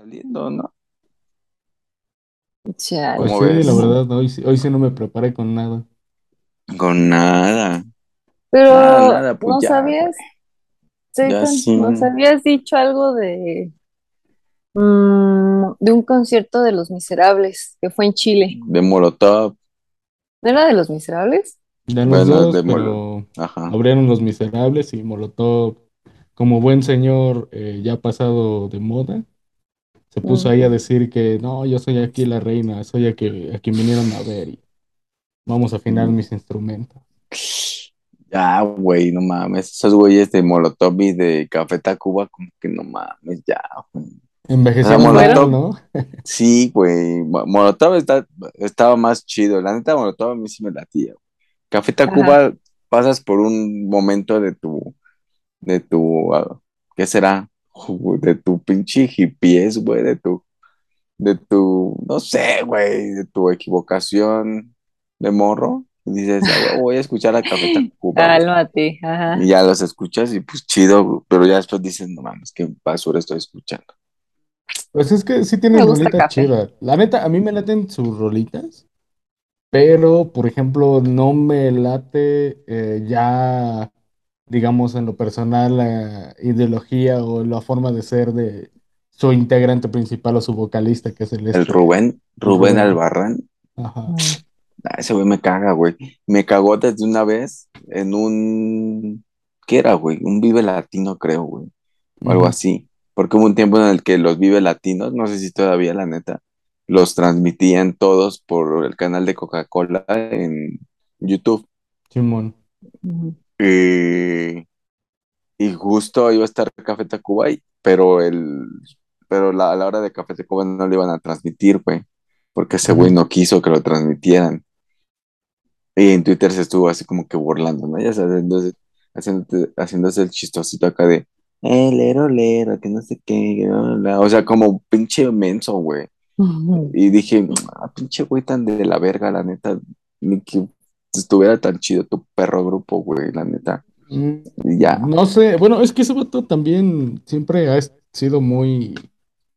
saliendo, ¿no? Chale. Pues ¿Cómo sí, ves? la verdad, hoy, sí- hoy sí no me preparé con nada. Con nada. Pero Nada, nada, pues ¿no ya, sabías? Ya Zayton, sí. ¿nos habías dicho algo de, mm, de un concierto de Los Miserables que fue en Chile? De Molotov. ¿No era de Los Miserables? De los Bueno, dos, de pero Ajá. abrieron Los Miserables y Molotov, como buen señor eh, ya pasado de moda, se puso Mm. ahí a decir que no, yo soy aquí la reina, soy a, que, a quien vinieron a ver y vamos a afinar Mm. mis instrumentos. Ya, güey, no mames. Esos güeyes de Molotov y de Café Tacuba, como que no mames, ya, güey. Envejecieron Ah, Molotov. ¿no? Sí, güey. Mo- Molotov está, estaba más chido. La neta, Molotov a mí sí me latía. güey. Café Tacuba, pasas por un momento de tu, de tu, ah, ¿qué será? De tu pinche hippies, güey, de tu, de tu, no sé, güey, de tu equivocación de morro. Y dices, "Ah, voy a escuchar a Café Tacuba. güey". Cálmate, ajá. Y ya los escuchas y pues chido, pero ya después dices, no mames, qué basura estoy escuchando. Pues es que sí tienen rolitas chidas. La neta, a mí me laten sus rolitas, pero por ejemplo, no me late eh, ya, digamos, en lo personal, la ideología o la forma de ser de su integrante principal o su vocalista, que es el El este. Rubén, Rubén Rubén. Albarrán, Ajá. Mm. ah, ese güey me caga, güey. Me cagó desde una vez en un, ¿qué era, güey? Un Vive Latino, creo, güey, o algo así. Porque hubo un tiempo en el que los Vive Latinos, no sé si todavía, la neta, los transmitían todos por el canal de Coca-Cola en YouTube. Simón. Y, y justo iba a estar Café Tacuba, pero el, pero la, a la hora de Café Tacuba no lo iban a transmitir, güey, porque ese güey no quiso que lo transmitieran. Y en Twitter se estuvo así como que burlando, ¿no? Ya sabes, entonces, haciéndose el chistosito acá de, eh, lero, lero, que no sé qué, que bla, bla, bla". o sea, como pinche menso, güey. Ujú. Y dije, ah, pinche güey tan de la verga, la neta, ni que estuviera tan chido tu perro grupo, güey, la neta. Mm, ya. No sé, bueno, es que ese vato también siempre ha sido muy...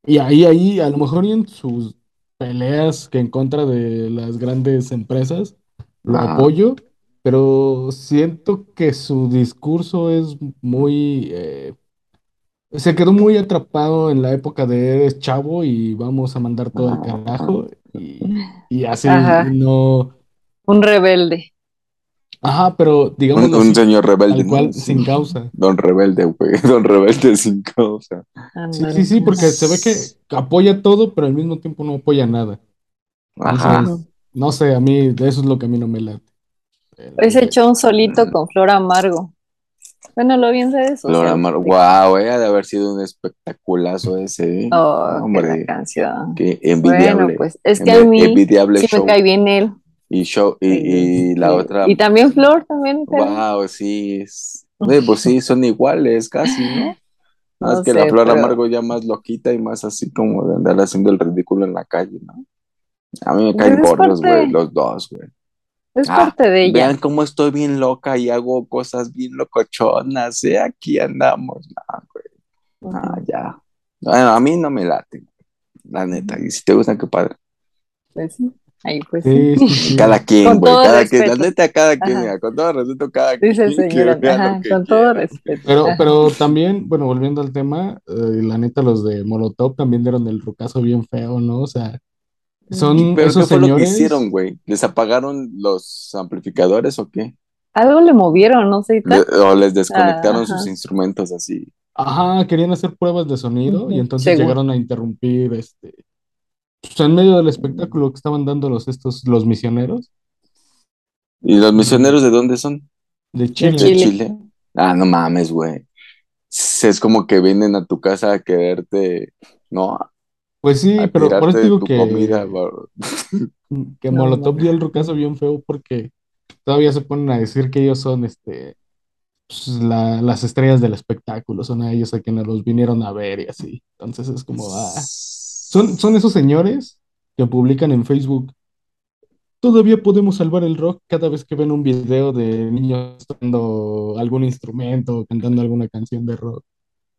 Y ahí, ahí, a lo mejor y en sus peleas que en contra de las grandes empresas, lo Ajá. apoyo, pero siento que su discurso es muy... eh, se quedó muy atrapado en la época de eres chavo y vamos a mandar todo al carajo y, y así Ajá. no... Un rebelde. Ajá, pero Un, digámoslo un así, señor rebelde, cual, sin causa. Don rebelde, güey. Don rebelde sin causa. Sí, sí, sí, porque se ve que apoya todo, pero al mismo tiempo no apoya nada. Ajá. Entonces, no sé, a mí, eso es lo que a mí no me late. Se echó un solito con Flor Amargo. Bueno, lo vi en redes Flor sociales. Amar, wow, eh, ha de haber sido un espectaculazo ese, ¿eh? Oh, Hombre, canción. qué Bueno, envidiable. pues es que a mí envidiable sí me cae bien él. Y show, y, y la Sí. otra, Y también Flor, también. wow, sí, es, pues sí, son iguales casi, ¿no? Más No que la Flor pero- Amargo ya más loquita y más así como de andar haciendo el ridículo en la calle, ¿no? A mí me caen Pues es gordos, güey, los dos, güey. Es Ah, parte de ella. Vean cómo estoy bien loca y hago cosas bien locochonas, ¿eh? Aquí andamos. No, güey. Ah, ya. Bueno, a mí no me late, la neta. Y si te gustan, qué padre. Pues sí. Ahí pues Sí, sí. sí, sí. Cada quien, Con güey. todo Cada quien. La respeto. neta, cada quien, mira, con todo respeto, cada Dice el quien. que señor. vea lo Ajá, que con todo quiera. respeto. Pero, Ajá. pero también, bueno, volviendo al tema, eh, la neta, los de Molotov también dieron el rucazo bien feo, ¿no? O sea, son Pero esos ¿qué fue lo que señores. hicieron, güey? ¿Les apagaron los amplificadores o qué? Algo le movieron, no sé. Le- o les desconectaron Ajá. sus instrumentos así. Ajá, querían hacer pruebas de sonido y entonces seguro. llegaron a interrumpir, este, pues, en medio del espectáculo que estaban dando los, estos, los misioneros ¿Y los misioneros de dónde son? de Chile. ¿De Chile. Chile? Ah, no mames, güey. Es como que vienen a tu casa a quererte, ¿no? Pues sí, A pero por eso digo que, comida, bro. que No, Molotov no. dio el rucazo bien feo porque todavía se ponen a decir que ellos son este pues, la- las estrellas del espectáculo, son a ellos a quienes los vinieron a ver y así. Entonces es como, ah, son, son esos señores que publican en Facebook. Todavía podemos salvar el rock cada vez que ven un video de niños tocando algún instrumento o cantando alguna canción de rock.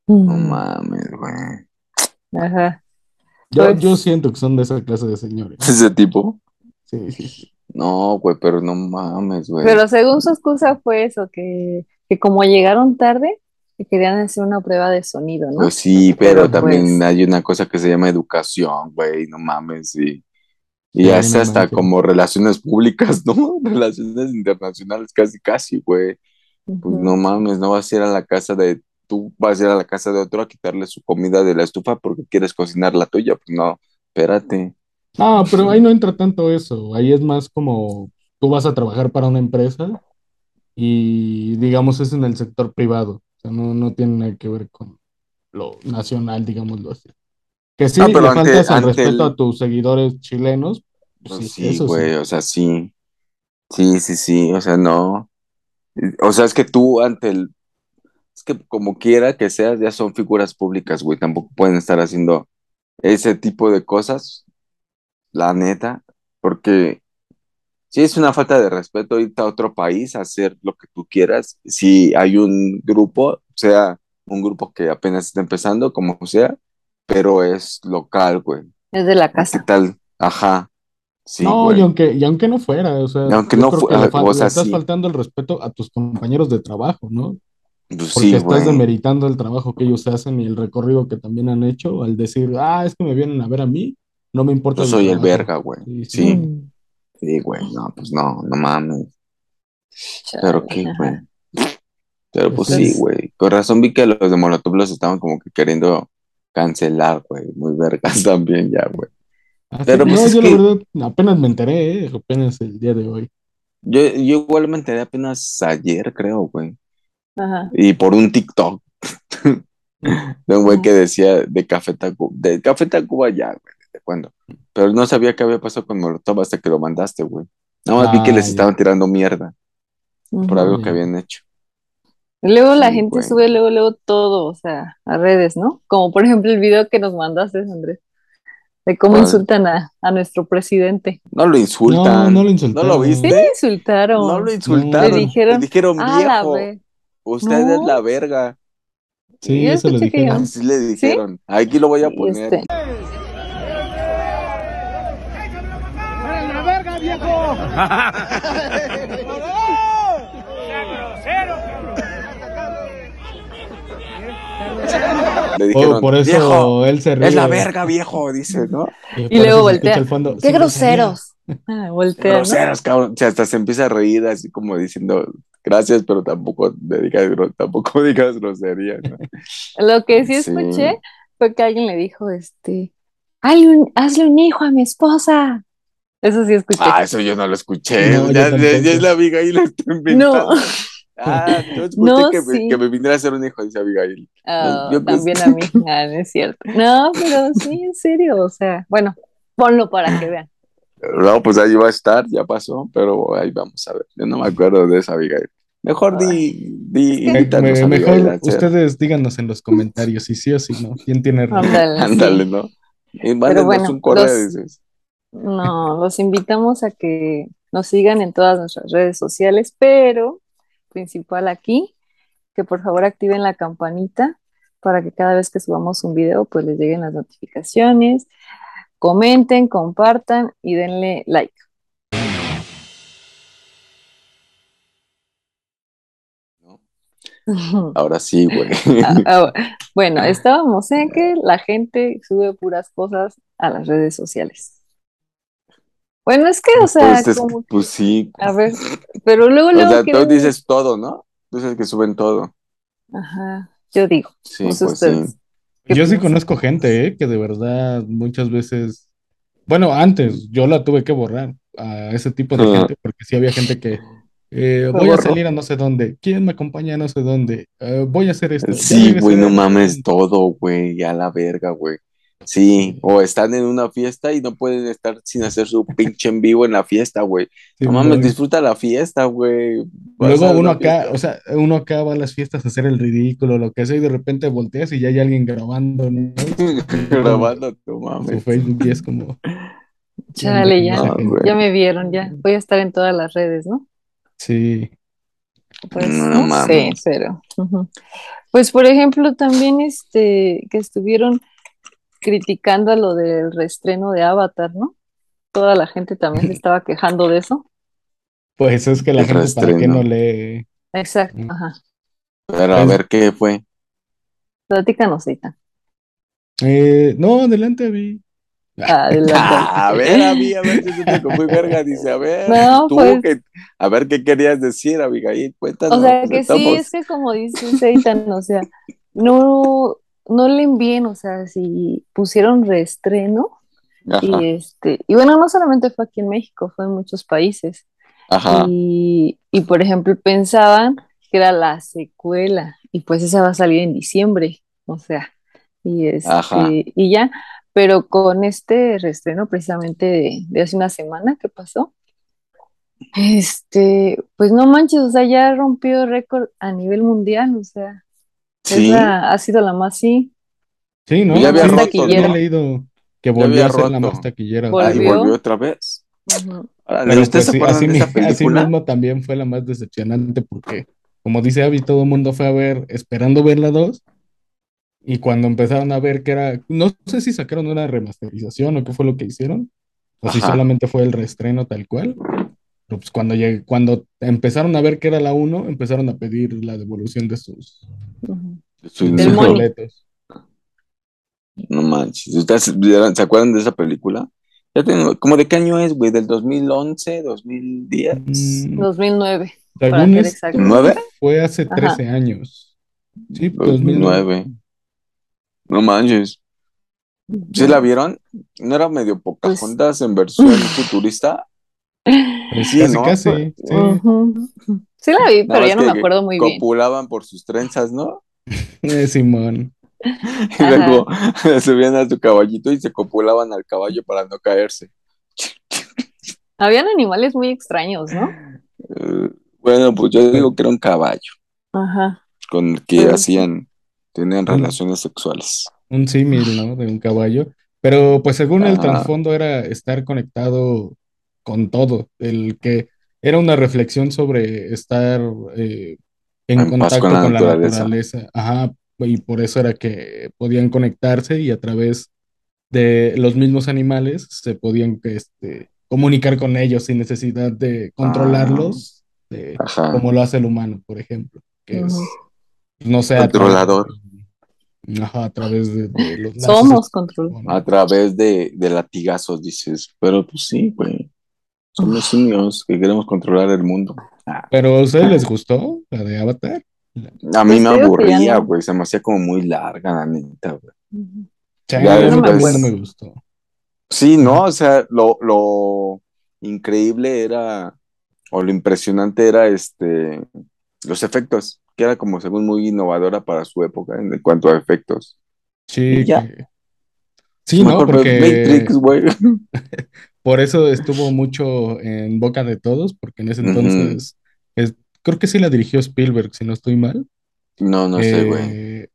No mames, güey. Ajá. Yo, Pues- yo siento que son de esa clase de señores. Ese tipo. Sí, sí, sí. No, güey, pero no mames, güey. Pero según su excusa fue eso, que, que como llegaron tarde, que querían hacer una prueba de sonido, ¿no? Pues sí, pero, Pero, también pues- hay una cosa que se llama educación, güey, no mames, y, y Sí, es no hasta como relaciones públicas, ¿no? Relaciones internacionales, casi, casi, güey. Pues no mames, no vas a ir a la casa de, tú vas a ir a la casa de otro a quitarle su comida de la estufa porque quieres cocinar la tuya, pues no, espérate. Ah, pero ahí no entra tanto eso. Ahí es más como tú vas a trabajar para una empresa y digamos es en el sector privado. O sea, no, no tiene nada que ver con lo nacional, digámoslo así. Que sí, No, pero le ante- faltas al ante respeto el- a tus seguidores chilenos. Pues Sí, sí, eso sí. güey, o sea, sí. Sí, sí, sí, o sea, no. O sea, es que tú ante el... Es que como quiera que seas, ya son figuras públicas, güey, tampoco pueden estar haciendo ese tipo de cosas, la neta, porque sí es una falta de respeto irte a otro país a hacer lo que tú quieras. Si hay un grupo, sea un grupo que apenas está empezando, como sea, pero es local, güey. Es de la ¿Qué casa. tal? Ajá. Sí, No, güey. y aunque, y aunque no fuera, o sea, Y aunque no creo fu- que le, ah, fal- o sea, le estás sí. faltando el respeto a tus compañeros de trabajo, ¿no? Pues Porque sí, estás güey. demeritando el trabajo que ellos hacen y el recorrido que también han hecho al decir, ah, es que me vienen a ver a mí, no me importa Yo soy el trabajo". verga, güey. Sí, güey. No, pues no, no mames. Pero qué, ajá. güey. Pero pues sí, güey. Con razón vi que los de Molotov los estaban como que queriendo cancelar, güey. Muy vergas también ya, güey. Ah, Pero, pues, no, yo que- la verdad apenas me enteré, ¿eh? apenas el día de hoy. Yo, yo igual me enteré apenas ayer, creo, güey. Ajá. Y por un TikTok de un güey que decía de Café Tacuba, de Café Tacuba ya, güey, ¿desde cuándo? Pero no sabía qué había pasado con Molotov hasta que lo mandaste, güey. Nada más vi que les ya. estaban tirando mierda por algo que habían hecho. Luego la Sí, gente güey. sube luego, luego todo, o sea, a redes, ¿no? Como por ejemplo el video que nos mandaste, Andrés, de cómo ¿Cuál? insultan a, a nuestro presidente. No lo insultan. No, no lo insultaron. ¿No lo Sí, viste? le insultaron. No lo insultaron. Le dijeron, Le dijeron "Ah, la viejo. ve-". Usted No. es la verga. Sí, Yo eso le dijeron. Así le dijeron. Aquí lo voy a poner. este, ¡Eres la verga, Le Oh, por eso viejo, él se ríe. es la verga, viejo, dice, ¿no? Y, luego voltea. fondo, ¡Qué "Sí, groseros! Ah, voltea, ¿no? Groseros, cabrón. O sea, hasta se empieza a reír así como diciendo, gracias, pero tampoco me digas, tampoco digas grosería, ¿no? Lo que sí Sí. escuché fue que alguien le dijo, este, hazle un, hazle un hijo a mi esposa. Eso sí escuché. Ah, eso yo no lo escuché. No, yo ya, ya- ya tampoco. es la Abigail está no. Ah, yo escuché No, que, me, sí. que me viniera a ser un hijo, dice Abigail. Ah, Yo pues- también a mí. Ah, no es cierto. No, pero sí, en serio. O sea, bueno, ponlo para que vean. No, pues ahí va a estar, ya pasó, pero ahí vamos a ver. Yo no me acuerdo de esa Abigail. Mejor di, di, Me- invítanos me- Abigail mejor ustedes díganos en los comentarios si sí o si no. ¿Quién tiene razón? Ándale, sí. Ándale, ¿no? Y mándenos bueno, un correo, los- dices. No, los invitamos a que nos sigan en todas nuestras redes sociales, pero principal aquí, que por favor activen la campanita para que cada vez que subamos un video, pues les lleguen las notificaciones. Comenten, compartan y denle like. Ahora sí, güey. Ah, ah, bueno, estábamos en que la gente sube puras cosas a las redes sociales. Bueno, es que, o sea, Pues, es- como pues sí. a ver, pero luego, O luego sea, tú dices todo, ¿no? Tú dices que suben todo. Ajá, yo digo, Sí, pues sí. ustedes. ¿Qué Yo sí conozco gente, ¿eh? que de verdad muchas veces, bueno, antes yo la tuve que borrar a ese tipo de Ah. gente, porque sí había gente que eh, voy a salir a no sé dónde, ¿quién me acompaña a no sé dónde? Eh, voy a hacer esto. Sí, güey, no mames todo, güey, ya la verga, güey. Sí, o están en una fiesta y no pueden estar sin hacer su pinche en vivo en la fiesta, güey. Sí, No mames, disfruta la fiesta, güey. Luego uno una acá, fiesta. o sea, uno acá va a las fiestas a hacer el ridículo, lo que sea, y de repente volteas y ya hay alguien grabando, ¿no? grabando, no Su mames. Facebook y es como, Chale, ya, No, güey. ya me vieron, ya. Voy a estar en todas las redes, ¿no? sí, Pues No no, sé, mames. pero. Pues por ejemplo, también este, que estuvieron criticando a lo del reestreno de Avatar, ¿no? Toda la gente también se estaba quejando de eso. Pues es que la El gente para reestreno. no lee. Exacto, ajá. Pero a Pues- ver qué fue. Platícanos, Eitan. Eh, no, adelante, vi. Adelante. Ah, a ver, Abby, a ver si se te muy verga. Dice, a ver, No, tú, pues- que- a ver qué querías decir, Abigail. Cuéntanos. O sea, que sí, es que como dices, Eitan, o sea, no, no le envíen, o sea, si pusieron reestreno, Ajá, y este, y bueno, no solamente fue aquí en México, fue en muchos países. ajá. Y, y por ejemplo, pensaban que era la secuela, y pues esa va a salir en diciembre, o sea, y Ajá. este, y ya, pero con este reestreno precisamente de, de hace una semana que pasó, este, pues no manches, o sea, ya rompió récord a nivel mundial, o sea, Sí, la- ha sido la más, sí, Sí, ¿no? Ya había leído que volvió había a ser la más taquillera. Ahí ¿Volvió? volvió otra vez. Pero ¿Ustedes pues se sí, así, mi- mismo también fue la más decepcionante porque, como dice Abby, todo el mundo fue a ver, esperando ver la 2, y cuando empezaron a ver que era, no sé si sacaron una remasterización o qué fue lo que hicieron, o si solamente fue el reestreno tal cual, pues cuando, llegué- cuando empezaron a ver que era la 1, empezaron a pedir la devolución de sus, de Del sus money. boletos. No manches. ¿Ustedes se acuerdan de esa película? Ya tengo, ¿cómo de qué año es, güey? ¿Del 2011, 2010? Mm, 2009, para según ser es- exacto. ¿Nueve? fue hace Ajá. 13 años. Sí, 2009. 2009. No manches. ¿Sí la vieron? ¿No era medio Pues Pocahontas en versión futurista? Pues Sí, casi, ¿no? casi, Pues, sí. La vi, pero ya no me que acuerdo muy bien. Copulaban por sus trenzas, ¿no? Eh, Simón. Y luego subían a su caballito y se copulaban al caballo para no caerse. Habían animales muy extraños, ¿no? Eh, bueno, pues yo digo que era un caballo Ajá. con el que hacían, tenían relaciones sexuales. Un símil, ¿no? De un caballo. Pero pues según el Ajá. trasfondo era estar conectado con todo. El que era una reflexión sobre estar eh, en contacto con la con la naturaleza. naturaleza. Ajá. Y por eso era que podían conectarse y a través de los mismos animales se podían este, comunicar con ellos sin necesidad de controlarlos, de- Ajá. como lo hace el humano, por ejemplo, que es, Ujú. no sé, Controlador. Ajá, a través de, de los lazos Somos control. A través de, de latigazos, dices. Pero pues sí, güey. Somos simios que queremos controlar el mundo. Ah, Pero ¿a ustedes les gustó la de Avatar? A mí Pues me aburría, güey. Se me hacía como muy larga, la neta, güey. No me gustó. Sí, ¿no? O sea, lo, lo increíble era, o lo impresionante era este, los efectos, que era como según muy innovadora para su época en cuanto a efectos. Sí, ya. sí, ¿no? Porque Matrix, güey. por eso estuvo mucho en boca de todos, porque en ese entonces es- creo que sí la dirigió Spielberg, si no estoy mal. No, no sé, güey. Eh,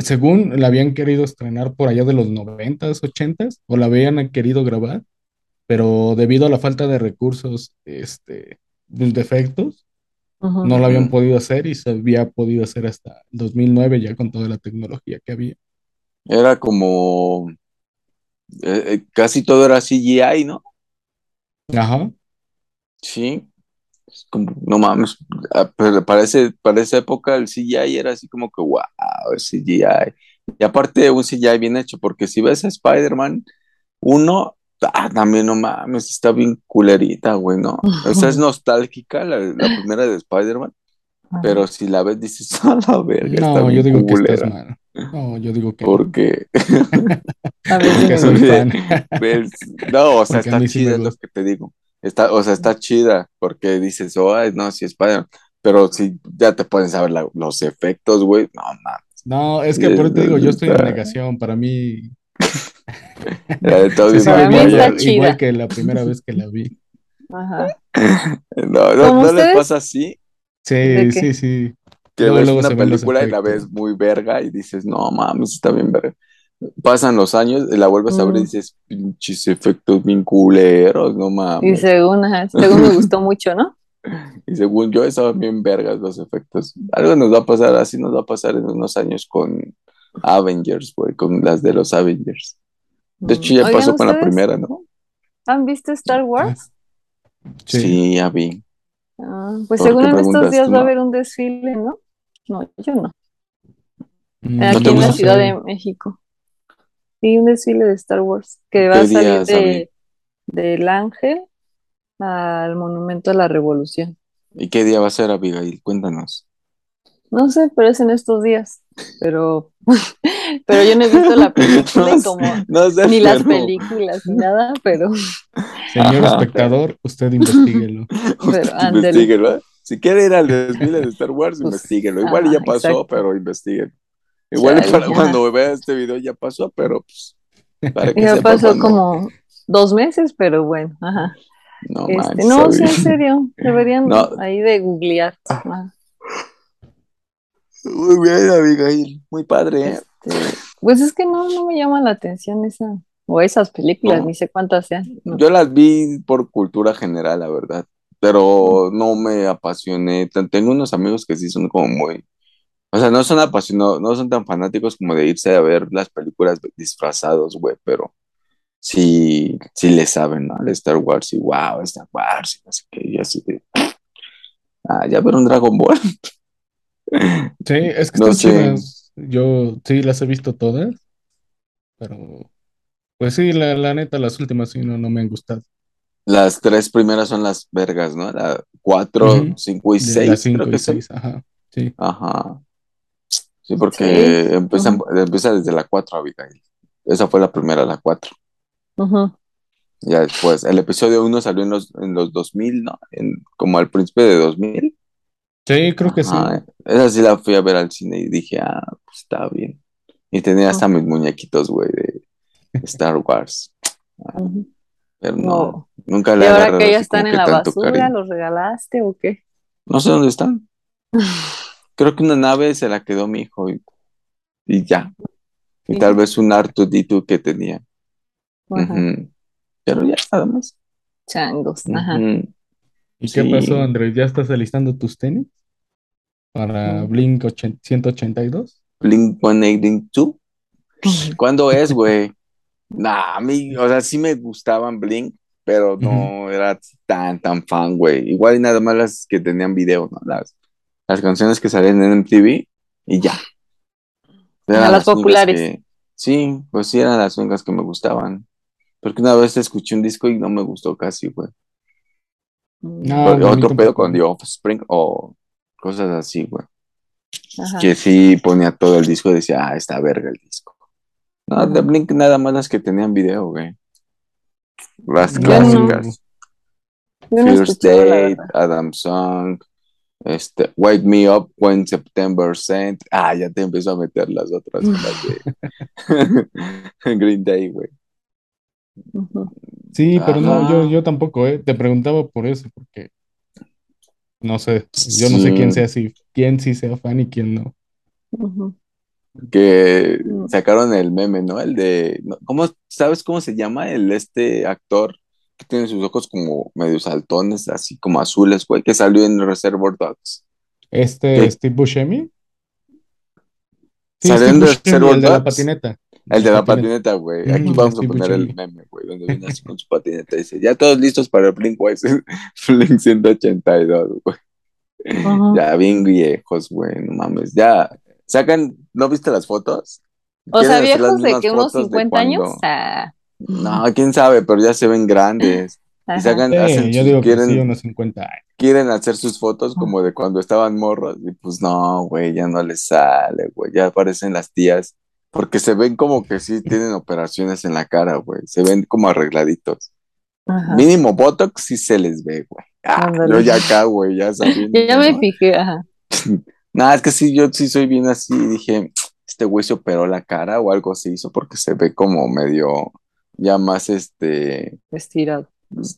según la habían querido estrenar por allá de los noventas, ochentas, o la habían querido grabar, pero debido a la falta de recursos, este, de efectos, Ujú. no lo habían podido hacer y se había podido hacer hasta 2009 ya con toda la tecnología que había. Era como, eh, eh, casi todo era CGI, ¿no? Ajá. Sí. Como, no mames, ah, pero para, ese- para esa época el CGI era así como que, wow, el CGI. Y aparte un CGI bien hecho, porque si ves a Spider-Man, uno, ah, también no mames, está bien culerita, güey, ¿no? O sea, es nostálgica la, la primera de Spider-Man, pero si la ves dices, a la verga, está No, yo bien digo que estás culera. mal. No, yo digo que Porque, A ver, porque dime. soy Sí. fan. ves, no, o sea, Porque está mí sí chida, es lo que te digo. Está, o sea, está chida, porque dices, oh, ay, no, sí, Spider-Man. Pero si ya te pueden saber la- los efectos, güey, no mames. No, es que por eso te digo, yo estoy en negación. Para mí, Para mí viendo está chida. igual que la primera vez que la vi. Ajá. No, no, ¿Como ¿no ustedes? pasa así? Sí, sí, sí. Que Luego, ves una película y la ves muy verga y dices, no mames, está bien verga. Pasan los años y la vuelves a ver y dices, pinches efectos bien culeros, no Y mames. según, ajá, según me gustó mucho, ¿no? Y según yo, estaban bien vergas los efectos. Algo nos va a pasar, así nos va a pasar en unos años con Avengers, güey, con las de los Avengers. De hecho, ya Oigan, pasó con la ¿ustedes primera, ¿no? ¿Han visto Star Wars? Sí, ya vi. Ah, pues ¿Por según en estos días va a no? haber un desfile, ¿no? No, yo no. Mm, Aquí en la? Ciudad de México. Sí, un desfile de Star Wars que va a ¿Qué salir de, del Ángel al Monumento a la Revolución. ¿Y qué día va a ser, Abigail? Cuéntanos. No sé, pero es en estos días. Pero, pero yo no he visto la película y como No sé, ni las películas ni nada, pero Señor Ajá. espectador, usted investíguelo. Usted Pero, ándale. investíguelo, ¿eh? Si quiere ir al desfile de Star Wars, Pues, investíguelo. Igual ya pasó, exacto. pero investiguen. Igual para cuando vea este video ya pasó, pero pues para que ya sepa pasó cuando- como dos meses, pero bueno, ajá. No Este, manches, no, sí, en serio, deberían No. ahí de googlear. Ajá. Muy bien, Abigail. Muy padre, ¿eh? Este, pues es que no, no me llama la atención esa, o esas películas, No. ni sé cuántas sean. no. Yo las vi por cultura general, la verdad, pero no me apasioné. Ten- Tengo unos amigos que sí son como muy, o sea, no son apasionados, no son tan fanáticos como de irse a ver las películas disfrazados, güey, pero sí, sí le saben, ¿no? Al Star Wars y wow, Star Wars y no sé qué, y así de, ah, ya ver un Dragon Ball. Sí, es que No están chidas. Yo sí las he visto todas, pero pues sí, la, la neta, las últimas sí no, no me han gustado. Las tres primeras son las vergas, ¿no? La cuatro, Ujú. cinco y De seis, las cinco creo que y son. seis, ajá. Sí. Ajá. Sí, porque Sí. empiezan, empieza desde la 4, Abigail. Esa fue la primera, la 4. Ujú. Ya después, el episodio 1 salió en los, en los 2000, ¿no? En, como al principio de 2000. Sí, creo que sí. Ajá. Esa sí la fui a ver al cine y dije, ah, pues está bien. Y tenía hasta mis muñequitos, güey, de Star Wars. Ujú. Pero no, No. nunca Y le he ahora que ya están en la basura, cariño. ¿los regalaste o qué? No sé dónde están. Creo que una nave se la quedó mi hijo y, y ya. Y Sí. tal vez un R2D2 que tenía. Pero ya nada más. Changos. Ajá. ¿Y qué pasó, Andrés? ¿Ya estás alistando tus tenis para Mm. Blink 80 182? Blink 182. ¿Cuándo es, güey? Nah, a mí, o sea, sí me gustaban Blink, pero no era tan, tan fan, güey. Igual y nada más las que tenían video, ¿no? Las, las canciones que salían en MTV y ya. Eran A las populares. que- sí, pues sí, eran las únicas que me gustaban. Porque una vez escuché un disco y no me gustó casi, güey. No, otro pedo con The Offspring o cosas así, güey. Que sí ponía todo el disco y decía, ah, está verga el disco. No, de. Blink nada más las que tenían video, güey. Las No, clásicas. No he First Date. Adam Song, este, Wake Me Up When September Sent. Ah, ya te empezó a meter las otras, las de Green Day, güey. Sí, pero no, yo, yo tampoco, ¿eh? Te preguntaba por eso, porque no sé, yo no sé quién sea así, quién sí sea fan y quién no. Ujú. Que sacaron el meme, ¿no? El de, ¿cómo, sabes cómo se llama el este actor que tiene sus ojos como medio saltones, así como azules, güey, que salió en Reservoir Dogs? Este, ¿Qué? Steve Buscemi. Sí, ¿Salió Steve en Buscemi, Reservoir el de la patineta. El de la patineta, güey. Aquí vamos a poner el meme, güey, donde viene así con su patineta y dice, ya todos listos para el Blink. Blink 182, güey. Ujú. Ya bien viejos, güey, no mames. Ya sacan, ¿no viste las fotos? O sea, viejos de que unos fotos de 50 años. cuando- Ah, No, quién sabe, pero ya se ven grandes. Y sacan, Sí, hacen yo digo que quieren, sí, unos 50 años. quieren hacer sus fotos como de cuando estaban morros. Y pues no, güey, ya no les sale, güey. Ya aparecen las tías. Porque se ven como que sí tienen operaciones en la cara, güey. Se ven como arregladitos. Ajá. Mínimo Botox sí se les ve, güey. Ah, yo ya acá, güey, ya sabiendo. Ya me ¿no? fijé, ajá. Nada, es que sí, yo sí soy bien así. Dije, este güey se operó la cara o algo se hizo porque se ve como medio, ya más este, Estirado.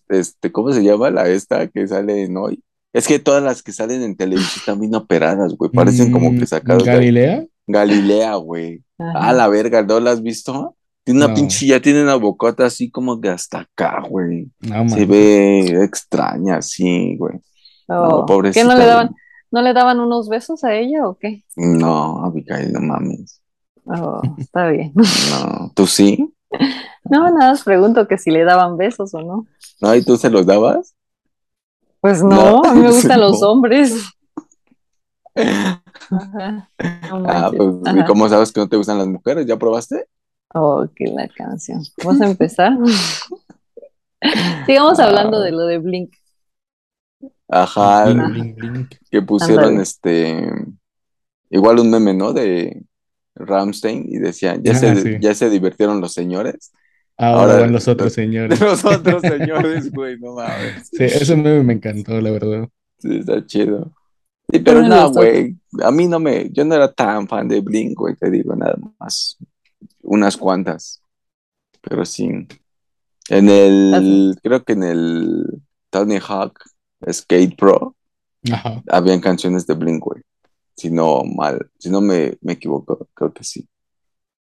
este, ¿cómo se llama la esta que sale en hoy? Es que todas las que salen en televisión están bien operadas, güey. Parecen como que Mm, sacadas de ¿Galilea? Galilea, güey. Ah, la verga, ¿no la has visto? Tiene una No. pinche, ya tiene una bocota así como que hasta acá, güey. No, Se ve extraña, sí, güey. Oh, No, pobrecita. ¿Qué no le daban? ¿No le daban unos besos a ella o qué? No, Abigail, no mames. Oh, está bien. No, ¿tú sí? No, nada más pregunto que si le daban besos o no. ¿No? ¿Y tú se los dabas? Pues no, No, a mí me gustan no. los hombres. Ajá. No Ah, pues, ¿y cómo sabes que no te gustan las mujeres? ¿Ya probaste? Oh, qué la canción. ¿Vamos a empezar? Sigamos Ah. hablando de lo de Blink. Ajá, Blink, blink, blink. que pusieron este, igual un meme, ¿no? De Ramstein y decían, ya, Ah, se, sí. ya se divirtieron los señores. Ahora, Ahora, van los otros de señores. los otros señores, güey, no mames. Sí, ese meme me encantó, la verdad. Sí, está chido. Sí, pero de no, los güey, a mí no me, yo no era tan fan de Blink, güey, te digo, nada más, unas cuantas, pero sí. En el, creo que en el Tony Hawk Skate Pro Ajá. habían canciones de Blink, güey, si no mal, si no me, me equivoco, creo que sí.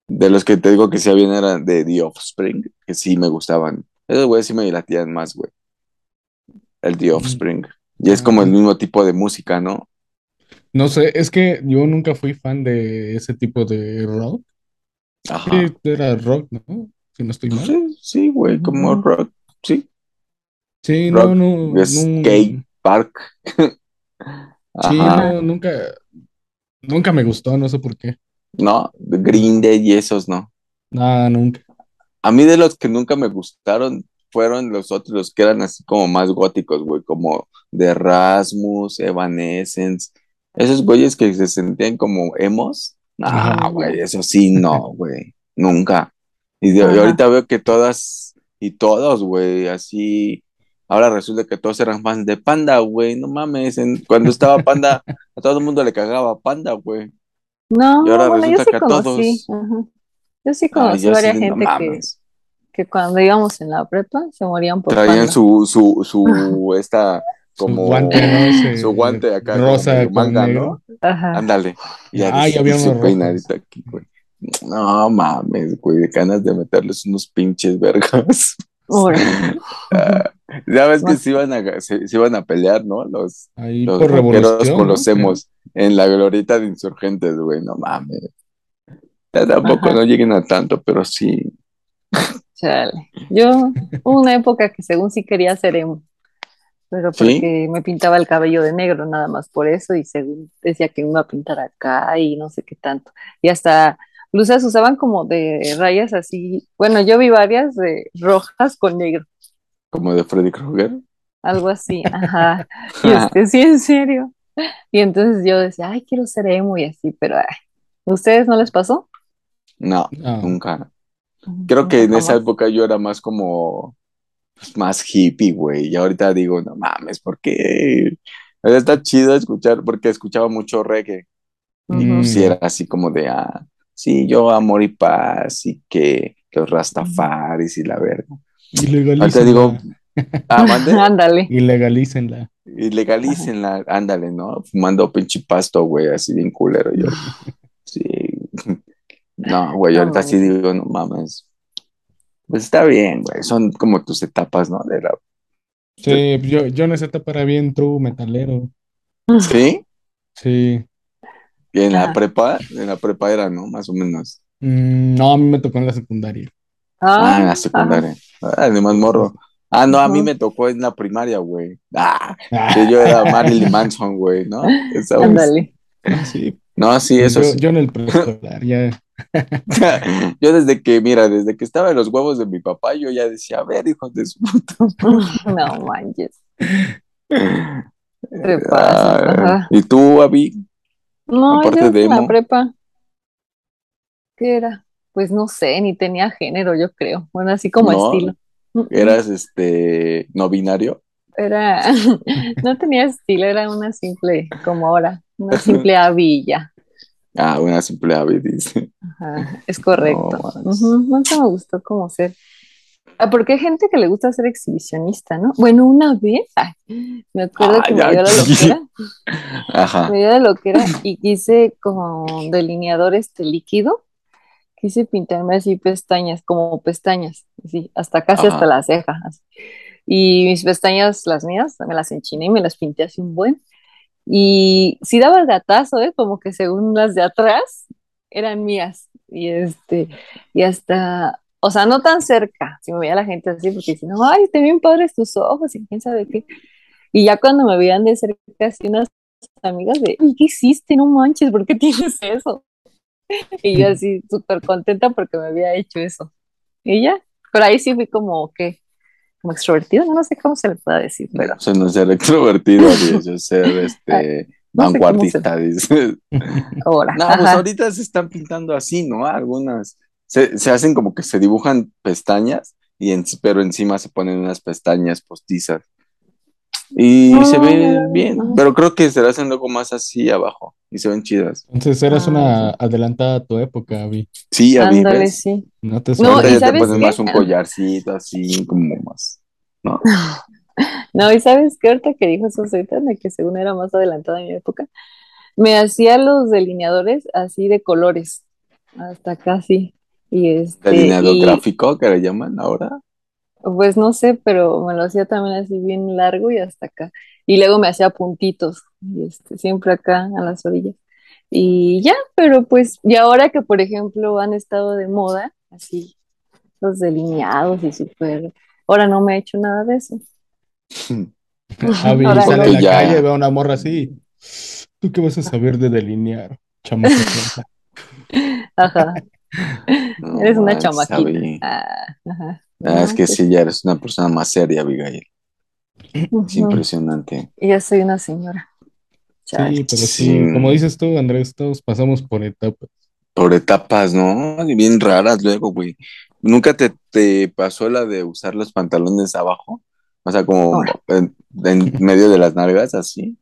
De los que te digo que sí habían eran de The Offspring, que sí me gustaban. Esos güeyes sí me latían más, güey. El The Offspring. Y es como el mismo tipo de música, ¿no? No sé, es que yo nunca fui fan de ese tipo de rock. Ajá. Sí, era rock, ¿no? Si no estoy mal. Sí, sí, güey, como rock, sí. Sí, Rock, no, no, no. skate park. Sí, no, nunca, nunca me gustó, no sé por qué. No, Green Day y esos no. Nada, nunca. A mí de los que nunca me gustaron fueron los otros, los que eran así como más góticos, güey, como de Rasmus, Evanescence. Esos güeyes que se sentían como emos. Ah, güey, eso sí, no, güey, nunca. Y, de- y Ajá. ahorita veo que todas y todos, güey, así. Ahora resulta que todos eran fans de Panda, güey, no mames. en- cuando estaba Panda, a todo el mundo le cagaba Panda, güey. No, Y ahora bueno, yo resulta sí que a conocí. todos. ajá. Yo sí Ah, conocí yo así varias no gente que, que cuando íbamos en la prepa se morían por Traían Panda. su, su, su, esta, Su como, guante, ¿no? Su guante acá, como rosa con manga, negro. ¿no? Ajá. Ándale. Y Ah, ya había su unos peinadito aquí, güey. No mames, güey, de ganas de meterles unos pinches vergas. Ah, ya ves que se iban a, se, se iban a pelear, ¿no? Los, Ahí los por revolución. con los ¿no? emos en la glorieta de insurgentes, güey, no mames. Ya tampoco Ajá. no lleguen a tanto, pero sí. Chale. Yo, una época que según sí quería ser emo, pero ¿Sí? porque me pintaba el cabello de negro nada más por eso y según decía que me iba a pintar acá y no sé qué tanto. Y hasta blusas usaban como de rayas así, bueno, yo vi varias de rojas con negro, Como de Freddy Krueger. algo así, ajá. Y este, sí, en serio. Y entonces yo decía, ay, quiero ser emo y así, pero ay, ¿ustedes no les pasó? No, No. nunca. Creo que No, en esa época yo era más como, pues, más hippie, güey. Y ahorita digo, no mames, ¿por qué? Pero Está chido escuchar, porque escuchaba mucho reggae. Y Ujú. pues sí Mm. era así como de, ah, sí, yo amor y paz y que los rastafaris y la verga. Ahorita Ilegalícenla. digo, ah, Ándale. Ilegalícenla. y legalícenla, ándale, ¿no? Fumando pinche pasto, güey, así bien culero yo. Sí. No, güey, No ahorita sí digo, no mames. Pues está bien, güey, son como tus etapas, ¿no? De la... Sí, yo, yo en esa etapa era bien true metalero. ¿Sí? Sí. Y en la Ajá. prepa, en la prepa era, ¿no? Más o menos. Mm, no, a mí me tocó en la secundaria. Ah, en la Ah, secundaria. Ah, de más morro. Ah, no, a mí me tocó en la primaria, güey. Ah, Ah, que yo era Marilyn Manson, güey, ¿no? Ándale. sí. No, sí, eso Yo, sí. yo en el preescolar, ya. Yo desde que, mira, desde que estaba en los huevos de mi papá, yo ya decía, a ver, hijos de su puta. No manches. Te Ah, ajá. ¿Y tú, Abby? No, Aparte yo de la prepa. ¿Qué era? Pues no sé, ni tenía género, yo creo. Bueno, así como ¿No? estilo. ¿Eras este no binario? Era, no tenía estilo, era una simple, como ahora, una simple avilla. Ah, una simple Abby, dice. Ajá, es correcto. No. Ujú, Nunca me gustó como ser. Ah, porque hay gente que le gusta ser exhibicionista, ¿no? Bueno, una vez, ay, me acuerdo Ah, que me dio la loquera, Ajá. me dio la loquera y quise con delineador este líquido, quise pintarme así pestañas, como pestañas, así, hasta casi Ajá. hasta la ceja. así. Y mis pestañas, las mías, me las enchiné y me las pinté así un buen. Y sí daba el gatazo, ¿eh? Como que según las de atrás, eran mías. Y este, y hasta, o sea, no tan cerca, si me veía la gente así, porque dicen, no, ay, te bien padres tus ojos y quién sabe qué. Y ya cuando me veían de cerca, así unas amigas de, ¿y qué hiciste? No manches, ¿por qué tienes eso? Y yo así súper contenta porque me había hecho eso. Y ya, pero ahí sí fui como, ¿qué? Como extrovertido, no sé cómo se le puede decir, pero... Eso no ser extrovertido, es ser este, No vanguardista, dice. Ahora. No, pues Ajá. ahorita se están pintando así, ¿no? Algunas se, se hacen como que se dibujan pestañas, y en- pero encima se ponen unas pestañas postizas. Y Ah, se ve mira. bien, pero creo que se hacen luego más así abajo y se ven chidas. Entonces eras Ah, una adelantada a tu época, Vi. Sí, a mí, Ándale, ¿ves? sí. No te No, Ahorita ¿y ya te sabes pones qué? más un collarcito así, como más, ¿no? No, y sabes qué ahorita que dijo eso ahorita de que según era más adelantada en mi época, me hacía los delineadores así de colores, hasta casi. Y este, Delineado y gráfico que le llaman ahora. pues no sé, pero me lo hacía también así bien largo y hasta acá. Y luego me hacía puntitos, y este, siempre acá a las orillas. Y ya, pero pues, y ahora que por ejemplo han estado de moda, así, los delineados y súper, ahora no me he hecho nada de eso. Avi Ahora sale a la Ya. calle, ve a una morra así. ¿Tú qué vas a saber de delinear? Chamaca tonta? Ajá. No, Eres una chamaquita. Ah, ajá. Ah, es que pues, sí, ya eres una persona más seria, Abigail. Es impresionante. Y ya soy una señora. Chale. Sí, pero sí, Sí. como dices tú, Andrés, todos pasamos por etapas. Por etapas, ¿no? Y bien raras luego, güey. ¿Nunca te, te pasó la de usar los pantalones abajo? O sea, como en, en medio de las nalgas, así.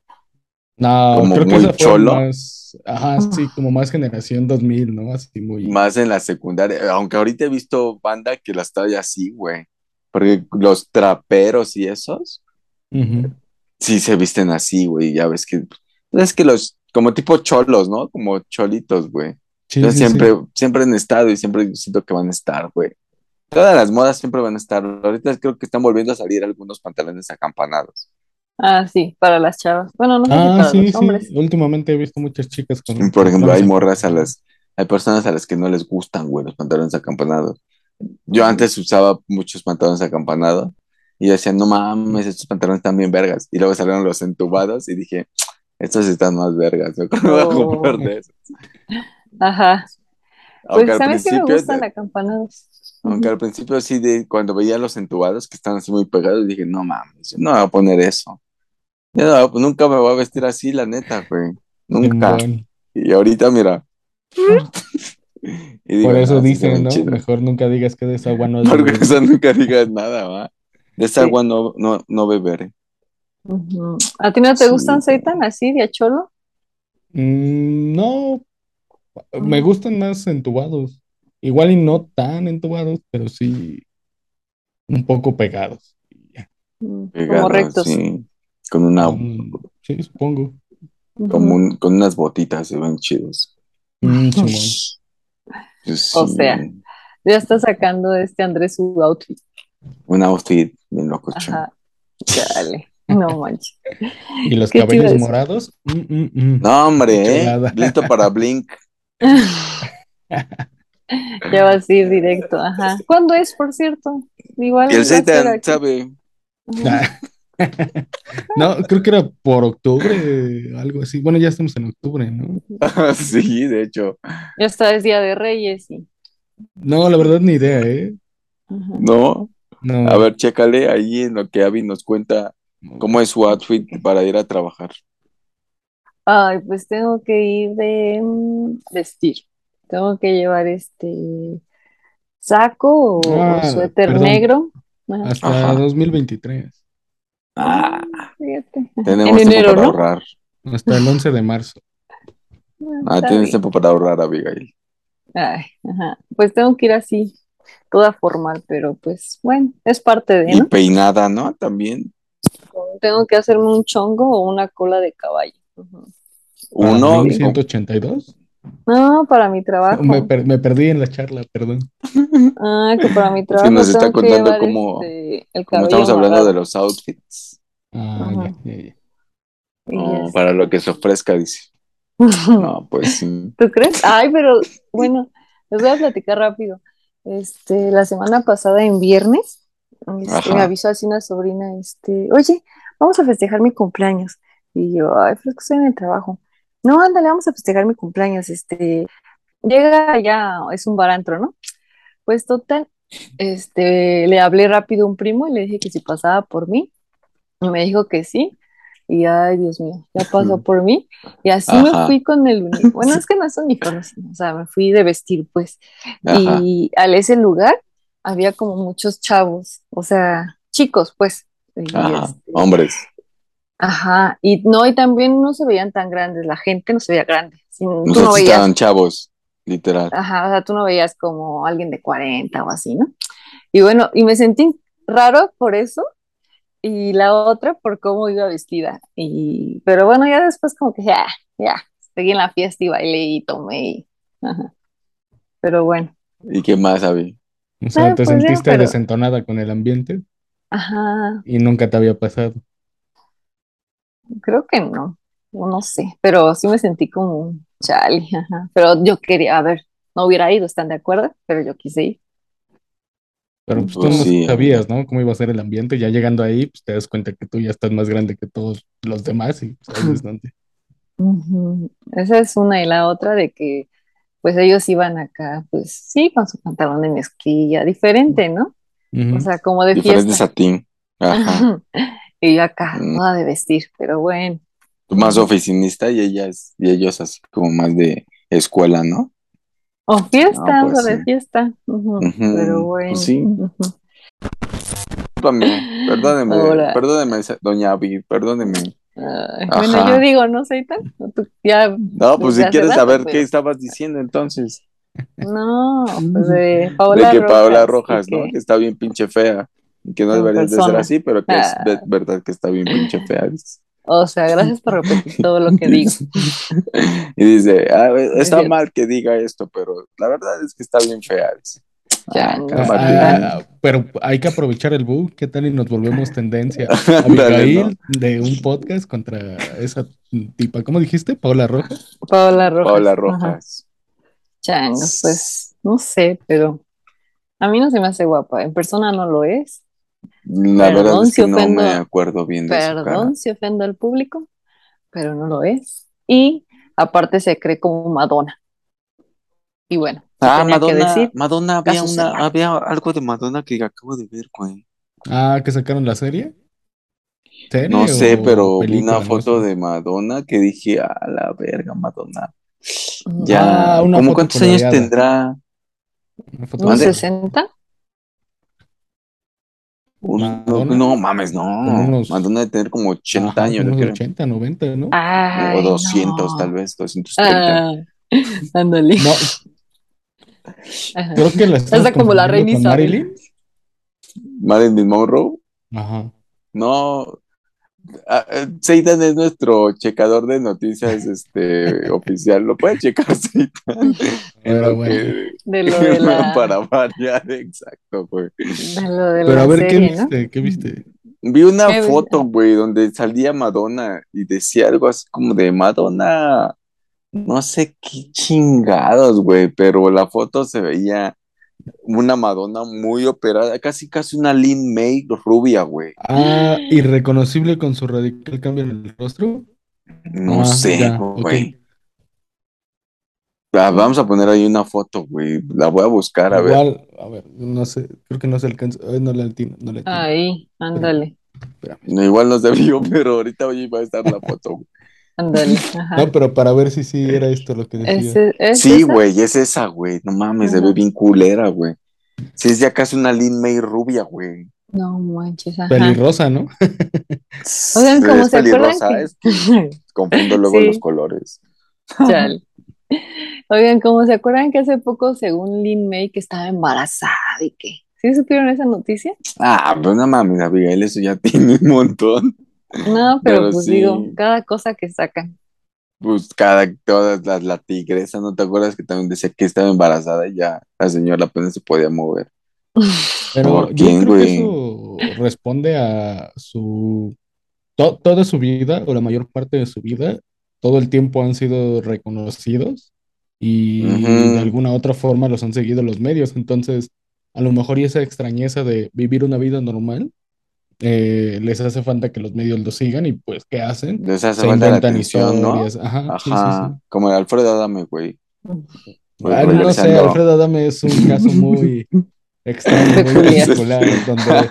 No, Como creo que muy esa fue cholo. más, ajá, sí, como más generación 2000, ¿no? Así muy... Más en la secundaria. Aunque ahorita he visto banda que las trae así, güey. Porque los traperos y esos, sí se visten así, güey. Ya ves que, es que los, como tipo cholos, ¿no? Como cholitos, güey. Sí, Entonces sí, sí. siempre, siempre han estado y siempre siento que van a estar, güey. Todas las modas siempre van a estar. Ahorita creo que están volviendo a salir algunos pantalones acampanados. Ah, sí, para las chavas. Bueno, no sé si Ah, para sí, los sí. hombres. Últimamente he visto muchas chicas con... Por ejemplo, hay morras a las, hay personas a las que no les gustan, güey, los pantalones acampanados. Yo antes usaba muchos pantalones acampanados y decía, no mames, estos pantalones están bien vergas. Y luego salieron los entubados y dije, estos están más vergas, yo que voy a Oh. comprar de esos. Ajá. Aunque Pues, ¿sabes qué me gustan acampanados? aunque al principio sí, de, cuando veía los entubados que están así muy pegados, dije, no mames, yo no voy a poner eso. No, pues nunca me voy a vestir así, la neta, güey. Nunca. Y ahorita, mira. Y digo, Por eso "No, sí se dicen, ¿no? chidas". Mejor nunca digas que de esa agua no Porque eso nunca digas nada, ¿va? De esa Sí. agua no, no, no beberé. ¿A ti no te Sí. gustan seitan así de a cholo? Mm, no, me gustan más entubados. Igual y no tan entubados, pero sí un poco pegados. Mm, Pegado, Como rectos. sí. Con una, sí, supongo. Como un- con unas botitas, se ven chidos. Mm. Pues O sí, sea. Ya está sacando este Andrés su outfit. Un outfit bien loco, Ajá. Chale. No manches. Y los ¿Qué te iba a cabellos morados. mm, mm, mm. No, hombre, ¿eh? Listo para Blink. Ya vas a ir directo. Ajá. ¿Cuándo es, por cierto? Igual el aquí. sabe. Ajá. No, creo que era por octubre, algo así. Bueno, ya estamos en octubre, ¿no? sí, de hecho. Ya está, es Día de Reyes y. No, la verdad ni idea, ¿eh? Ajá. No. No. A ver, chécale ahí en lo que Abby nos cuenta cómo es su outfit para ir a trabajar. Ay, pues tengo que ir de mm, vestir. Tengo que llevar este saco o, o Ah, suéter perdón. negro. Ajá, Hasta Ajá. 2023. Ah, fíjate. tenemos En tiempo para ¿no? ahorrar. Hasta el 11 de marzo. Ah, Está tienes bien. tiempo para ahorrar, Abigail. Ay, ajá. Pues tengo que ir así, toda formal, pero pues bueno, es parte de, Y ¿no? peinada, ¿no? También. Tengo que hacerme un chongo o una cola de caballo. Uno, Blink sí. 182. No, para mi trabajo. Me, per- me perdí en la charla, perdón. Ah, que para mi que trabajo nos está contando cómo- este, cabello estamos hablando amarrado. de los outfits. Ah, Ajá. ya, ya, ya. Y para lo que se ofrezca, dice. No, pues sí. ¿Tú crees? Ay, pero bueno, les voy a platicar rápido. Este, la semana pasada en viernes, este, me avisó así una sobrina, este, oye, vamos a festejar mi cumpleaños. Y yo, ay, pues es que estoy en el trabajo. No, ándale, vamos a festejar mi cumpleaños. Este, llega ya, es un barantro, ¿no? Pues total, este, le hablé rápido a un primo y le dije que si pasaba por mí. Y me dijo que sí. Y ay, Dios mío, ya pasó Ujú. por mí. Y así Ajá. me fui con el uniforme. Bueno, es que no es uniforme, o sea, me fui de vestir, pues. Ajá. Y al ese lugar había como muchos chavos, o sea, chicos, pues. Y, Ajá. este, Hombres. Ajá. Y no, y también no se veían tan grandes, la gente no se veía grande. No veías estaban chavos, literal. Ajá, o sea, tú no veías como alguien de 40 o así, ¿no? Y bueno, y me sentí raro por eso, y la otra por cómo iba vestida. Y, pero bueno, ya después como que ya, ya, seguí en la fiesta y bailé y tomé. y- ajá. Pero bueno, ¿Y qué más, Abby? O sea, Ah, te pues ya, sentiste pero- desentonada con el ambiente ajá, y nunca te había pasado. Creo que no, no sé, pero sí me sentí como chale, ajá. Pero yo quería, a ver, no hubiera ido, ¿están de acuerdo? Pero yo quise ir. Pero pues tú Pues no sí. sabías, ¿no? Cómo iba a ser el ambiente. Ya llegando ahí, pues te das cuenta que tú ya estás más grande que todos los demás y pues, ahí es donde- Ujú. Esa es una y la otra de que pues ellos iban acá, pues sí, con su pantalón de mezclilla, diferente, ¿no? Ujú. O sea, como de Diferentes fiesta. a ti. Ajá. Y yo acá, Mm. toda de vestir, pero bueno. Tú más oficinista y ellas, y ellos así como más de escuela, ¿no? O fiesta, No, pues o de sí. fiesta. Pero pues bueno. sí. ujú. Discúlpame, perdóneme, Ahora. perdóneme, doña Abby, perdóneme. Bueno, yo digo, no soy tan. ya, No, pues si quieres rato, saber pero- qué estabas diciendo entonces. no, pues de Paola de que Paola Rojas, ¿no? Que está bien pinche fea. Que no Como deberías de ser así, pero que es Ah. ve- verdad que está bien pinche fea. O sea, gracias por repetir todo lo que digo. y dice, ah, está mal que diga esto, pero la verdad es que está bien fea. dice. Ya, Ah. Ah, pero hay que aprovechar el bug. ¿Qué tal y nos volvemos tendencia? Abigail ¿no? de un podcast contra esa tipa, ¿cómo dijiste? Paola Rojas. Paola Rojas. Paola. Rojas. Changos, pues no sé, pero a mí no se me hace guapa. En persona no lo es. La Perdón verdad es si que no ofendo- me acuerdo bien de su cara. Perdón si ofendo al público, pero no lo es. Y aparte se cree como Madonna. Y bueno, Ah, tenía que Madonna, decir, Madonna, había una, había algo de Madonna que acabo de ver, güey. Ah, que sacaron la serie. ¿Serie No sé, pero vi película? una No foto sé. de Madonna que dije, a la verga, Madonna. mm, Ya, Ah, una ¿cómo foto cuántos años tendrá? De- 60. No, Madonna. no mames, no. Unos- Madonna debe tener como 80 Ajá, años, unos creo. 80, 90, ¿no? Ay, o 200 no. tal vez, 230. Ah, ándale. No, Ajá. creo que la Está como la reina. Marilyn. Marilyn Monroe. Ajá. No. Ah, eh, Seitan es nuestro checador de noticias este oficial. Lo puede checar, Seitan. Pero bueno. que- De lo de la, Para variar, exacto, güey. de lo de Pero la a ver, ¿qué viste? ¿Qué viste? Vi una foto, güey, donde salía Madonna y decía algo así como de Madonna, no sé qué chingados, güey, pero la foto se veía una Madonna muy operada, casi casi una Lin May rubia, güey. Ah, irreconocible con su radical cambio en el rostro. No Ah, sé, ya, güey. ok. Ah, vamos a poner ahí una foto, güey. La voy a buscar, a ver. Igual, a ver, no sé, creo que no se alcanza. Ay, no le atino, no le atino. Ahí, ándale, Espérame. No, igual no se vio, pero ahorita hoy va a estar la foto. güey. Ándale. No, pero para ver si sí era esto lo que decía. ¿es Sí, güey, es esa, güey. No mames, se ve bien culera, güey. Sí, es ya casi una Lin May rubia, güey. No manches, ajá. Pelirrosa, ¿no? Oigan, ¿cómo es se acuerdan pelirrosa, que- es que confundo luego Sí. los colores. Chale. Oigan, como se acuerdan que hace poco, según Lin May, que estaba embarazada y que. ¿Sí supieron esa noticia? Ah, pero no mames, Abigail, eso ya tiene un montón. No, pero, Pero pues sí. digo, cada cosa que sacan. Pues cada, todas las, la tigresa, ¿no te acuerdas que también decía que estaba embarazada y ya la señora apenas se podía mover? Pero ¿Por yo quién, creo que güey? eso responde a su to- toda su vida o la mayor parte de su vida todo el tiempo han sido reconocidos y de alguna otra forma los han seguido los medios. Entonces, a lo mejor y esa extrañeza de vivir una vida normal, eh, les hace falta que los medios los sigan y pues, ¿qué hacen? Les hace Se falta la atención, ¿no? historias. Ajá, sí, sí, Ajá, sí. como el Alfredo Adame, güey. Ah, no sé. Alfredo Adame es un caso muy extraño, muy particular, donde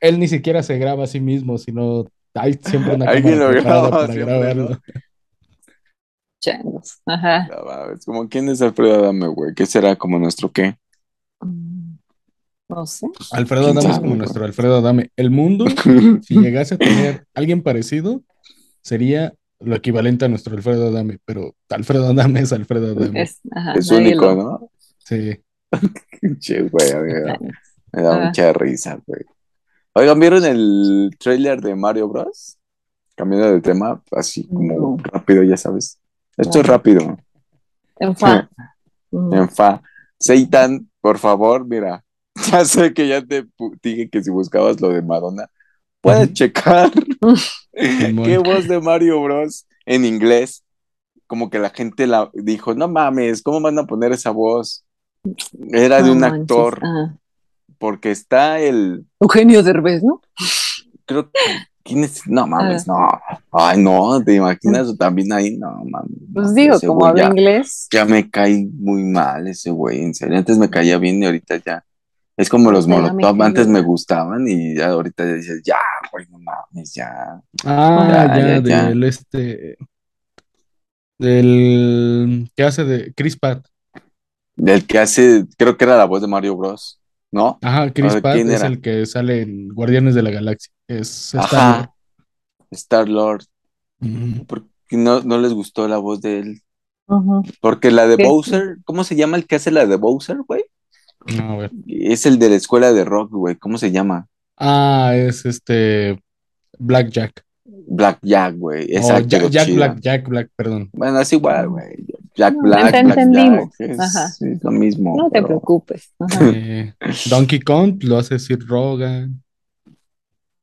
él ni siquiera se graba a sí mismo, sino hay siempre una Alguien cámara lo graba para siempre, grabarlo. ¿no? Changos. Ajá. Mames, como quién es Alfredo Adame, güey. ¿Qué será como nuestro qué? No sé. Alfredo ¿Quién Adame es como nuestro Alfredo Adame. El mundo, si llegase a tener alguien parecido, sería lo equivalente a nuestro Alfredo Adame, pero Alfredo Adame es Alfredo Adame. Es, ajá, Es nadie único, lo- ¿no? Sí. Che, güey, a mí me da, Changos. me da Ah. mucha risa, güey. Oigan, ¿vieron el trailer de Mario Bros? Cambiando de tema, así como No. rápido, ya sabes. Esto es rápido. En fa. En fa. Seitan, por favor, mira. Ya sé que ya te dije que si buscabas lo de Madonna, puedes checar qué voz de Mario Bros en inglés. Como que la gente la dijo, no mames, ¿cómo van a poner esa voz? Era de un manches, actor, porque está el, Eugenio Derbez, ¿no? creo que, ¿quién es? No mames, Ah. no. Ay, no, ¿te imaginas también ahí? No mames. Pues digo, como habla ya- inglés. ya me cae muy mal ese güey, en serio. Antes me caía bien y ahorita ya. Es como los Molotov, antes me gustaban y ya ahorita ya dices, ya, güey, no mames, ya. Ah, Ya, ya, ya, ya. del este. Del que hace de Chris Pratt. Del que hace, creo que era la voz de Mario Bros, ¿no? Ajá, Chris Pratt ¿quién es era? el que sale en Guardianes de la Galaxia. Es. Ajá, Star Lord. Ujú. ¿Por qué no, no les gustó la voz de él? Porque la de ¿Qué? Bowser, ¿cómo se llama el que hace la de Bowser, güey? No, a ver. Es el de la escuela de rock, güey. ¿Cómo se llama? Ah, es este Black Jack. Black Jack, güey. Exacto, Jack, Jack chido. Black, Jack Black, perdón. Bueno, es igual, güey. Jack No, Black, te Black entendimos. Jack. Es, Ajá. es lo mismo. No te pero- preocupes. Ajá. Eh, Donkey Kong lo hace Sir Rogan.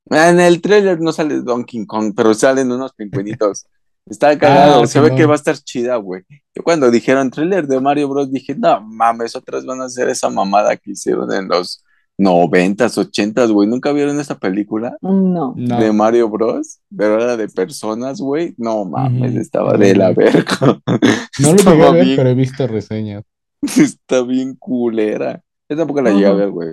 En el trailer no sale Donkey Kong, pero salen unos pingüinitos. Está cagado, Ah, se ve que va a estar chida, güey. Yo cuando dijeron trailer de Mario Bros. dije, no mames, otras van a hacer esa mamada que hicieron en los noventas, ochentas, güey. ¿Nunca vieron esa película No. No. de Mario Bros? Pero era de personas, güey. No mames, estaba de la verga. No lo llegué a ver, bien pero he visto reseñas. Está bien culera. Yo tampoco la llegué a ver, güey.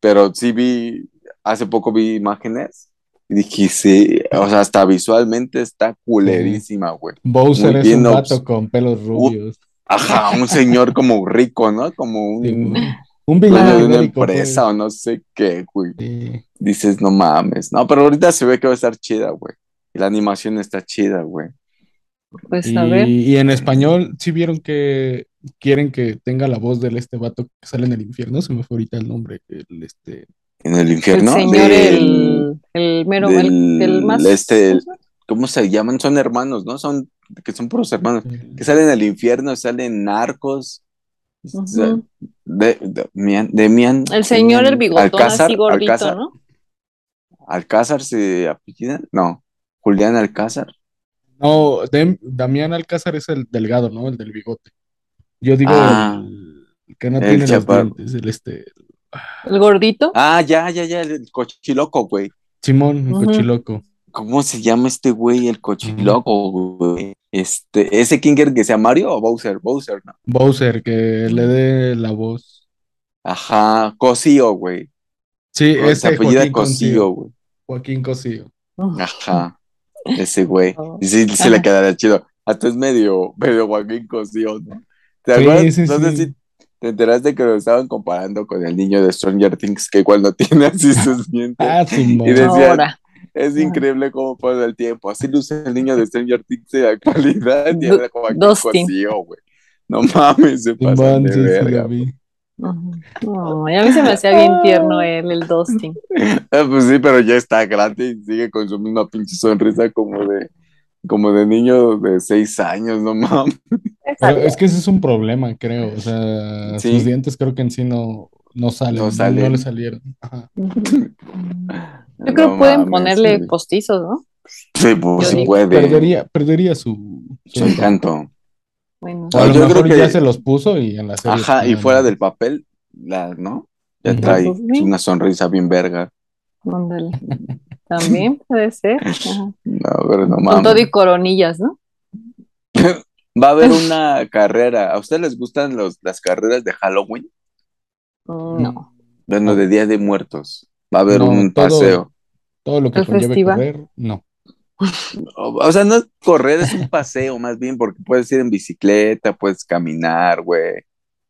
Pero sí vi, hace poco vi imágenes dije, sí, o sea, hasta visualmente está culerísima, güey. Bowser Muy es bien, un vato con pelos rubios. Ajá, un señor como rico, ¿no? Como Sí, un un dueño villano de una genérico, empresa pues. o no sé qué, güey. Sí. Dices, no mames. No, pero ahorita se ve que va a estar chida, güey. Y la animación está chida, güey. Pues Y, a ver. y en español, ¿sí vieron que quieren que tenga la voz del este vato que sale en el infierno? Se me fue ahorita el nombre. El, este, En el El infierno. señor, del- el, el mero, el, del- el más. este, el- ¿cómo se llaman? Son hermanos, ¿no? Son, que son puros hermanos. que salen en el infierno, salen narcos. Ujú. De, de, Mian- Demian- El señor, el bigotón Alcázar, así gordito, Alcázar, ¿no? Alcázar se apellida, no, Julián Alcázar. No, Dem- Damián Alcázar es el delgado, ¿no? El del bigote. Yo digo Ah, el que no el tiene los dientes, el este. El gordito. Ah, ya, ya, ya, el cochiloco, güey. Simón, Ujú. cochiloco. ¿Cómo se llama este güey, el cochiloco, güey? Este, ese Kinger que sea Mario o Bowser, Bowser, ¿no? Bowser, que le dé la voz. Ajá, Cosío, güey. Sí, Se ese apellida Joaquín Cosío, Cosío. güey. Joaquín Cosío. Ajá, ese güey. Oh. Y sí, sí le quedaría chido. Hasta es medio, medio Joaquín Cosío, ¿no? ¿Te Sí, acuerdas? sí, no sé sí. si te enteraste que lo estaban comparando con el niño de Stranger Things, que igual no tiene así sus dientes. Ah. Y decía- Ahora. Es Ajá. increíble cómo pasa el tiempo. Así luce el niño de Stranger Things en la actualidad. Y Du- era Joaquín Dustin. Cosío, güey. No mames, se pasan de verga. No, y a mí se me hacía bien tierno él, el Dustin. Ah, pues sí, pero ya está grande y sigue con su misma pinche sonrisa como de, como de niño de seis años, no mames. Pero es que ese es un problema, creo. O sea, Sí. sus dientes creo que en sí no, no salen, No no, salen. le salieron. Ajá. Yo creo No que pueden mames, ponerle sí. postizos, ¿no? Sí, pues sí puede. Perdería, perdería su, Su encanto. Bueno, O a lo Yo creo que- ya se los puso y en la serie. Ajá, y no, fuera no. del papel, la, ¿no? Ya trae Pues sí. una sonrisa bien verga. ándale. También puede ser. Ajá. No, pero no Con mames. todo y coronillas, ¿no? Va a haber una carrera. ¿A ustedes les gustan los, las carreras de Halloween? Mm, No. Bueno, de Día de Muertos. Va a haber No, un todo- paseo. Todo lo que ¿El conlleve festival? correr, no. O, o sea, no es correr, es un paseo más bien, porque puedes ir en bicicleta, puedes caminar, güey.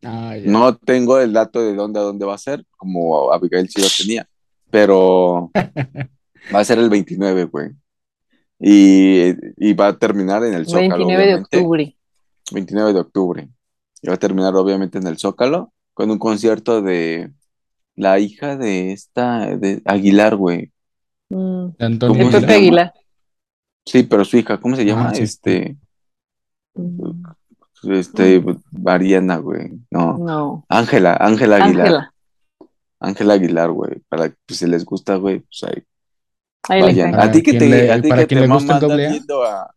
Ah. No tengo el dato de dónde a dónde va a ser, como Abigail sí lo tenía, pero va a ser el 29, güey. Y, y va a terminar en el Zócalo, 29 de octubre. 29 de octubre. Y va a terminar obviamente en el Zócalo con un concierto de la hija de esta, de Aguilar, güey. Mm, De Antonio De ¿Cómo se Pepe llama? Aguilar. Sí, pero su hija, ¿cómo se llama? Ah, sí. Este, Mm, este, Mariana, güey. No, No. Ángela, Ángela Aguilar. Ángela. Ángela Aguilar, güey. Para que pues, si les gusta, güey, pues ahí Ahí vayan. A ti que te, le- a ti para que te mama andar A. yendo a,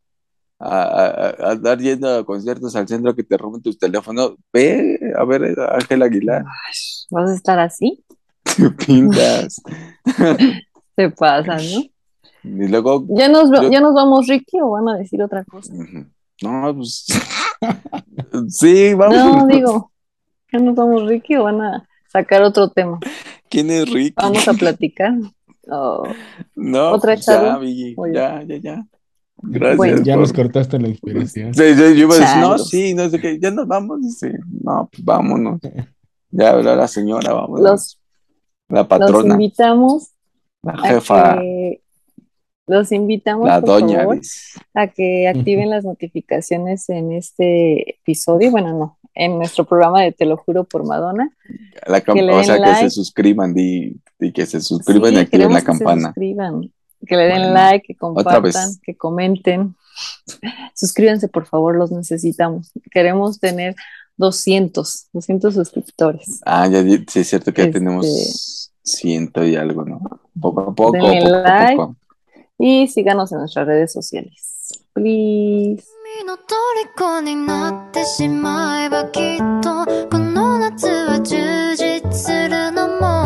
a, a- a andar yendo a conciertos al centro que te roben tus teléfonos, ve a ver a Ángela Aguilar. Ay, ¿Vas a estar así? Te pintas. Se pasan, ¿no? Y luego, ¿Ya nos, Yo- ¿Ya nos vamos, Ricky, o van a decir otra cosa? no, pues. sí, vamos. No, digo, ¿ya nos vamos, Ricky, o van a sacar otro tema? ¿Quién es Ricky? Vamos a platicar. Oh, No, ¿Otra pues ya? Vicky, ya, ya, ya. Gracias. Bueno. Ya por- nos cortaste la inspiración. Sí, sí, yo iba a decir, no, sí, no sé qué, ya nos vamos, no, pues vámonos. Ya habla la señora, vamos. los, la los patrona, invitamos la a jefa, que los invitamos la por doña, favor, dice. a que activen las notificaciones en este episodio, bueno, no, en nuestro programa de Te lo juro por Madonna. La que le o sea, que like. se suscriban y, y que se suscriban y Sí, activen la que se campana. que le den Bueno, like, que compartan, que comenten. Suscríbanse, por favor, los necesitamos. Queremos tener 200, 200 suscriptores. Ah, ya, sí, es cierto que ya Este- tenemos ciento y algo, ¿no? Poco a poco, Denle poco a like. poco. Y síganos en nuestras redes sociales. Please. の虜になってしまえばきっとこの夏は充実するのも